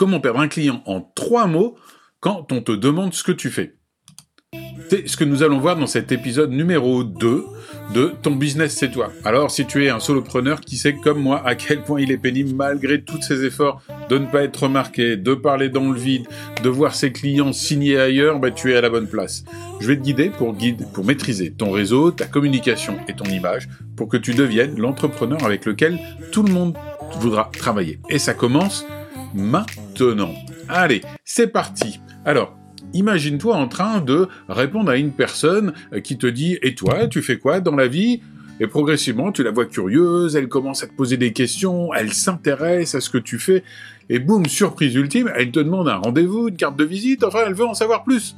comment perdre un client en trois mots quand on te demande ce que tu fais. C'est ce que nous allons voir dans cet épisode numéro 2 de Ton business c'est toi. Alors si tu es un solopreneur qui sait comme moi à quel point il est pénible malgré tous ses efforts de ne pas être remarqué, de parler dans le vide, de voir ses clients signer ailleurs, bah, tu es à la bonne place. Je vais te guider pour, guide, pour maîtriser ton réseau, ta communication et ton image pour que tu deviennes l'entrepreneur avec lequel tout le monde voudra travailler. Et ça commence maintenant. Allez, c'est parti. Alors, imagine-toi en train de répondre à une personne euh, qui te dit Et toi, tu fais quoi dans la vie? Et progressivement, tu la vois curieuse, elle commence à te poser des questions, elle s'intéresse à ce que tu fais, et boum, surprise ultime, elle te demande un rendez-vous, une carte de visite, enfin, elle veut en savoir plus.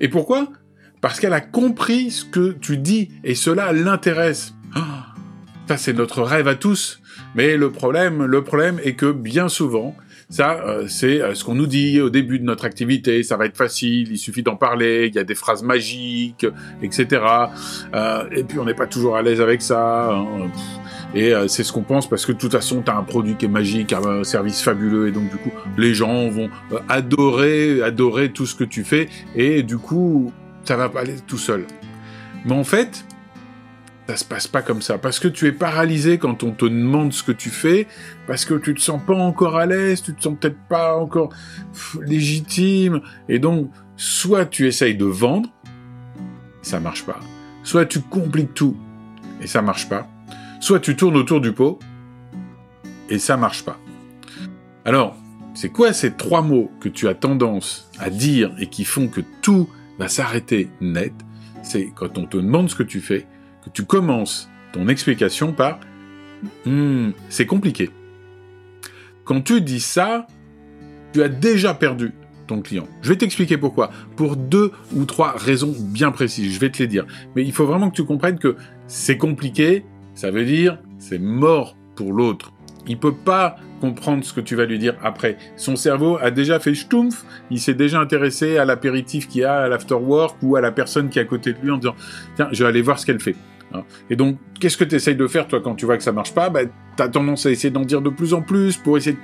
Et pourquoi? Parce qu'elle a compris ce que tu dis, et cela l'intéresse. Ça, c'est notre rêve à tous. Mais le problème, le problème est que bien souvent, ça, euh, c'est euh, ce qu'on nous dit au début de notre activité. Ça va être facile, il suffit d'en parler. Il y a des phrases magiques, etc. Euh, et puis on n'est pas toujours à l'aise avec ça. Hein. Et c'est ce qu'on pense parce que de toute façon, tu as un produit qui est magique, un service fabuleux, et donc du coup, les gens vont adorer, adorer tout ce que tu fais, et du coup, ça va pas aller tout seul. Mais en fait, ça se passe pas comme ça. Parce que tu es paralysé quand on te demande ce que tu fais, parce que tu te sens pas encore à l'aise, tu te sens peut-être pas encore légitime, et donc, soit tu essayes de vendre, ça marche pas. Soit tu compliques tout, et ça marche pas. Soit tu tournes autour du pot, et ça marche pas. Alors, c'est quoi ces trois mots que tu as tendance à dire et qui font que tout va s'arrêter net? C'est quand on te demande ce que tu fais, tu commences ton explication par hmm, c'est compliqué. Quand tu dis ça, tu as déjà perdu ton client. Je vais t'expliquer pourquoi. Pour deux ou trois raisons bien précises. Je vais te les dire. Mais il faut vraiment que tu comprennes que c'est compliqué. Ça veut dire c'est mort pour l'autre. Il peut pas comprendre ce que tu vas lui dire après. Son cerveau a déjà fait schtoumpf, il s'est déjà intéressé à l'apéritif qu'il y a à l'afterwork ou à la personne qui est à côté de lui en disant tiens, je vais aller voir ce qu'elle fait. Hein. Et donc, qu'est-ce que tu essayes de faire, toi, quand tu vois que ça marche pas? Bah, Tu as tendance à essayer d'en dire de plus en plus pour essayer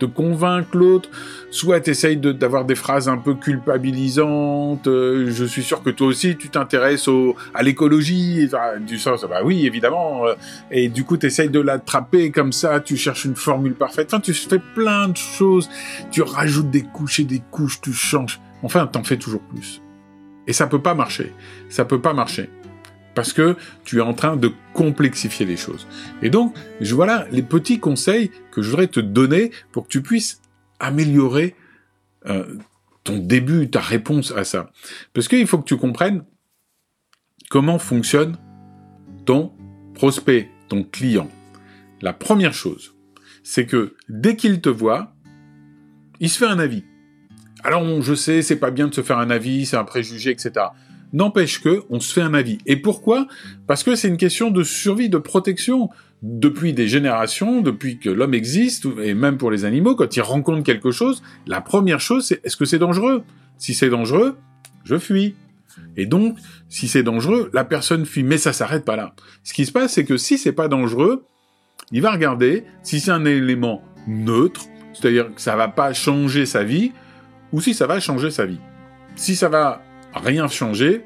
de, convaincre l'autre. Soit tu essayes d'avoir des phrases un peu culpabilisantes. Euh, je suis sûr que toi aussi, tu t'intéresses à l'écologie. du sens, bah oui, évidemment. Euh, et du coup, tu essayes de l'attraper comme ça. Tu cherches une formule parfaite. Enfin, tu fais plein de choses. Tu rajoutes des couches et des couches. Tu changes. Enfin, t'en fais toujours plus. Et ça peut pas marcher. Ça peut pas marcher parce que tu es en train de complexifier les choses. Et donc, voilà les petits conseils que je voudrais te donner pour que tu puisses améliorer euh, ton début, ta réponse à ça. Parce qu'il faut que tu comprennes comment fonctionne ton prospect, ton client. La première chose, c'est que dès qu'il te voit, il se fait un avis. Alors, je sais, c'est pas bien de se faire un avis, c'est un préjugé, etc. N'empêche que, on se fait un avis. Et pourquoi? Parce que c'est une question de survie, de protection. Depuis des générations, depuis que l'homme existe, et même pour les animaux, quand ils rencontrent quelque chose, la première chose, c'est est-ce que c'est dangereux? Si c'est dangereux, je fuis. Et donc, si c'est dangereux, la personne fuit. Mais ça s'arrête pas là. Ce qui se passe, c'est que si c'est pas dangereux, il va regarder si c'est un élément neutre, c'est-à-dire que ça va pas changer sa vie, ou si ça va changer sa vie. Si ça va rien changé,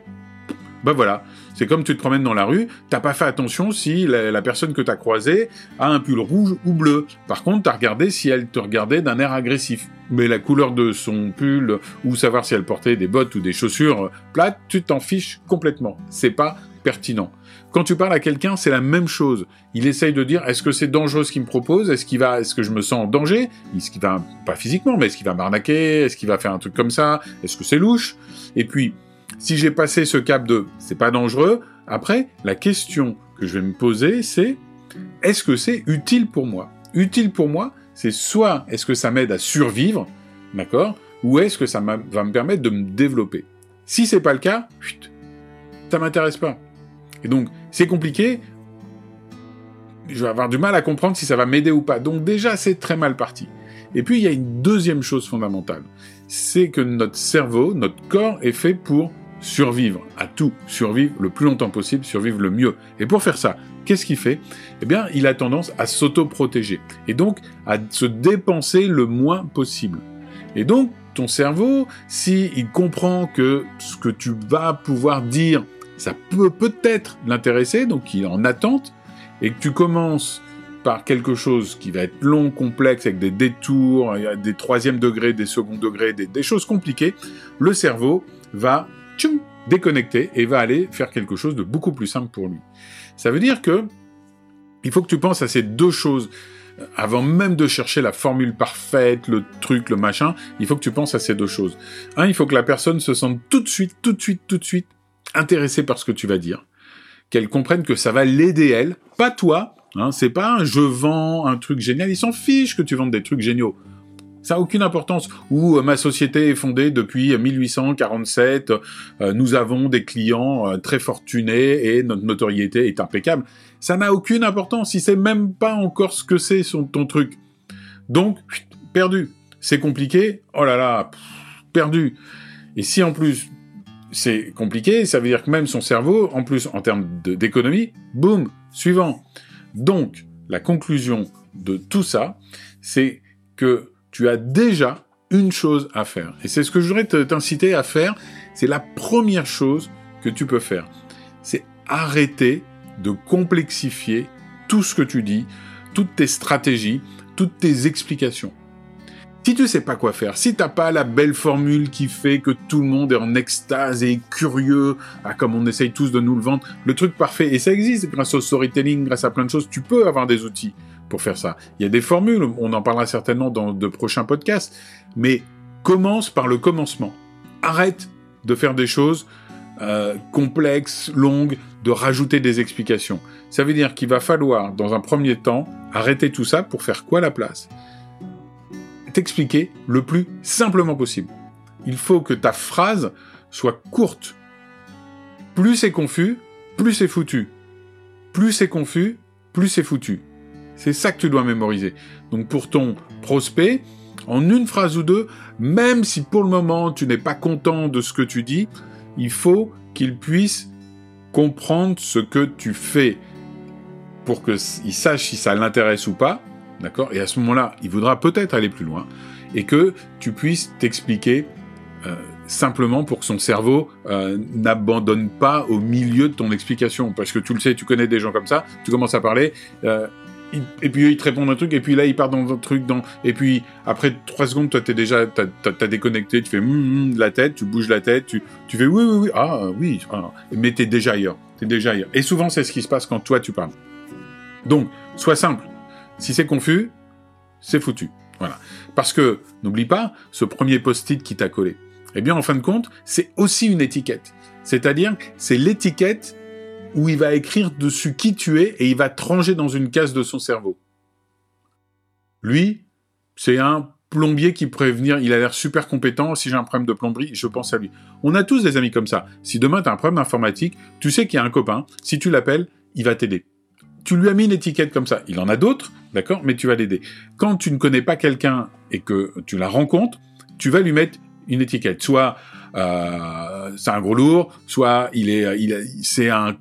ben voilà, c'est comme tu te promènes dans la rue, t'as pas fait attention si la, personne que t'as croisée a un pull rouge ou bleu. Par contre, t'as regardé si elle te regardait d'un air agressif. Mais la couleur de son pull, ou savoir si elle portait des bottes ou des chaussures plates, tu t'en fiches complètement. C'est pas pertinent. Quand tu parles à quelqu'un, c'est la même chose. Il essaye de dire est-ce que c'est dangereux ce qu'il me propose? Est-ce qu'il va, est-ce que je me sens en danger? Est-ce qu'il va pas physiquement, mais est-ce qu'il va m'arnaquer? Est-ce qu'il va faire un truc comme ça? Est-ce que c'est louche? Et puis, si j'ai passé ce cap de c'est pas dangereux, après la question que je vais me poser, c'est est-ce que c'est utile pour moi? Utile pour moi, c'est soit est-ce que ça m'aide à survivre, d'accord? Ou est-ce que ça va me permettre de me développer? Si c'est pas le cas, ça m'intéresse pas. Et donc, c'est compliqué. Je vais avoir du mal à comprendre si ça va m'aider ou pas. Donc déjà, c'est très mal parti. Et puis, il y a une deuxième chose fondamentale. C'est que notre cerveau, notre corps est fait pour survivre à tout, survivre le plus longtemps possible, survivre le mieux. Et pour faire ça, qu'est-ce qu'il fait? Eh bien, il a tendance à s'auto-protéger et donc à se dépenser le moins possible. Et donc, ton cerveau, s'il il comprend que ce que tu vas pouvoir dire, ça peut peut-être l'intéresser, donc il est en attente, et que tu commences par quelque chose qui va être long, complexe, avec des détours, des troisième degrés, des second degrés, des, choses compliquées, le cerveau va tchoum, déconnecter et va aller faire quelque chose de beaucoup plus simple pour lui. Ça veut dire que il faut que tu penses à ces deux choses avant même de chercher la formule parfaite, le truc, le machin, il faut que tu penses à ces deux choses. Un, il faut que la personne se sente tout de suite, tout de suite, tout de suite intéressée par ce que tu vas dire. Qu'elle comprenne que ça va l'aider elle, pas toi. Hein, c'est pas un je vends un truc génial, il s'en fiche que tu vendes des trucs géniaux. Ça n'a aucune importance. Ou euh, ma société est fondée depuis 1847, euh, nous avons des clients euh, très fortunés et notre notoriété est impeccable. Ça n'a aucune importance. Si c'est même pas encore ce que c'est ton truc. Donc, perdu. C'est compliqué. Oh là là, perdu. Et si en plus c'est compliqué, ça veut dire que même son cerveau, en plus en termes d'économie, boum, suivant. Donc, la conclusion de tout ça, c'est que tu as déjà une chose à faire. Et c'est ce que je voudrais t'inciter à faire. C'est la première chose que tu peux faire. C'est arrêter de complexifier tout ce que tu dis, toutes tes stratégies, toutes tes explications. Si tu sais pas quoi faire, si t'as pas la belle formule qui fait que tout le monde est en extase et curieux, ah, comme on essaye tous de nous le vendre, le truc parfait, et ça existe grâce au storytelling, grâce à plein de choses, tu peux avoir des outils pour faire ça. Il y a des formules, on en parlera certainement dans de prochains podcasts, mais commence par le commencement. Arrête de faire des choses euh, complexes, longues, de rajouter des explications. Ça veut dire qu'il va falloir, dans un premier temps, arrêter tout ça pour faire quoi la place? T'expliquer le plus simplement possible. Il faut que ta phrase soit courte. Plus c'est confus, plus c'est foutu. Plus c'est confus, plus c'est foutu. C'est ça que tu dois mémoriser. Donc pour ton prospect, en une phrase ou deux, même si pour le moment tu n'es pas content de ce que tu dis, il faut qu'il puisse comprendre ce que tu fais pour qu'il sache si ça l'intéresse ou pas, D'accord? Et à ce moment-là, il voudra peut-être aller plus loin et que tu puisses t'expliquer euh, simplement pour que son cerveau euh, n'abandonne pas au milieu de ton explication. Parce que tu le sais, tu connais des gens comme ça, tu commences à parler, euh, et puis ils te répondent un truc, et puis là, ils partent dans un truc, dans... et puis après trois secondes, toi, t'es déjà, t'as, déconnecté, tu fais mm, la tête, tu bouges la tête, tu, tu fais oui, oui, oui, ah, oui, ah. mais t'es déjà ailleurs, t'es déjà ailleurs. Et souvent, c'est ce qui se passe quand toi, tu parles. Donc, sois simple, si c'est confus, c'est foutu. Voilà. Parce que, n'oublie pas, ce premier post-it qui t'a collé, eh bien, en fin de compte, c'est aussi une étiquette. C'est-à-dire, c'est l'étiquette où il va écrire dessus qui tu es et il va te ranger dans une case de son cerveau. Lui, c'est un plombier qui pourrait venir, il a l'air super compétent, si j'ai un problème de plomberie, je pense à lui. On a tous des amis comme ça. Si demain tu as un problème informatique, tu sais qu'il y a un copain, si tu l'appelles, il va t'aider tu lui as mis une étiquette comme ça. Il en a d'autres, d'accord, mais tu vas l'aider. Quand tu ne connais pas quelqu'un et que tu la rencontres, tu vas lui mettre une étiquette. Soit euh, c'est un gros lourd, soit il est, il c'est un,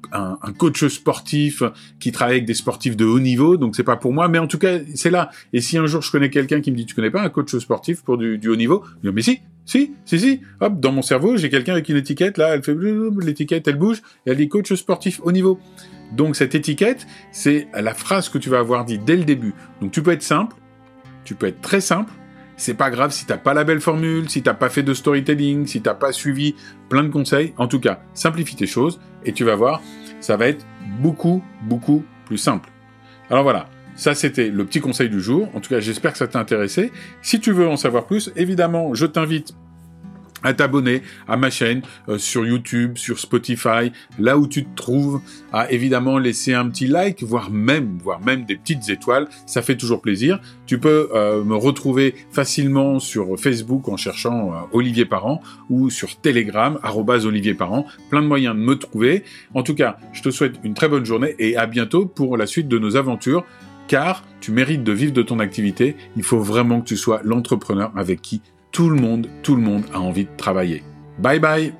coach sportif qui travaille avec des sportifs de haut niveau, donc c'est pas pour moi, mais en tout cas c'est là. Et si un jour je connais quelqu'un qui me dit tu connais pas un coach sportif pour du, haut niveau, je dis mais si, si, si, si. Hop, dans mon cerveau j'ai quelqu'un avec une étiquette là, elle fait l'étiquette, elle bouge, elle dit coach sportif haut niveau. Donc cette étiquette, c'est la phrase que tu vas avoir dit dès le début. Donc tu peux être simple, tu peux être très simple. C'est pas grave si t'as pas la belle formule, si t'as pas fait de storytelling, si t'as pas suivi plein de conseils. En tout cas, simplifie tes choses et tu vas voir, ça va être beaucoup, beaucoup plus simple. Alors voilà. Ça, c'était le petit conseil du jour. En tout cas, j'espère que ça t'a intéressé. Si tu veux en savoir plus, évidemment, je t'invite à t'abonner à ma chaîne euh, sur YouTube, sur Spotify, là où tu te trouves, à évidemment laisser un petit like, voire même, voire même des petites étoiles, ça fait toujours plaisir. Tu peux euh, me retrouver facilement sur Facebook en cherchant euh, Olivier Parent ou sur Telegram Olivier Parent, plein de moyens de me trouver. En tout cas, je te souhaite une très bonne journée et à bientôt pour la suite de nos aventures. Car tu mérites de vivre de ton activité, il faut vraiment que tu sois l'entrepreneur avec qui tout le monde, tout le monde a envie de travailler. Bye bye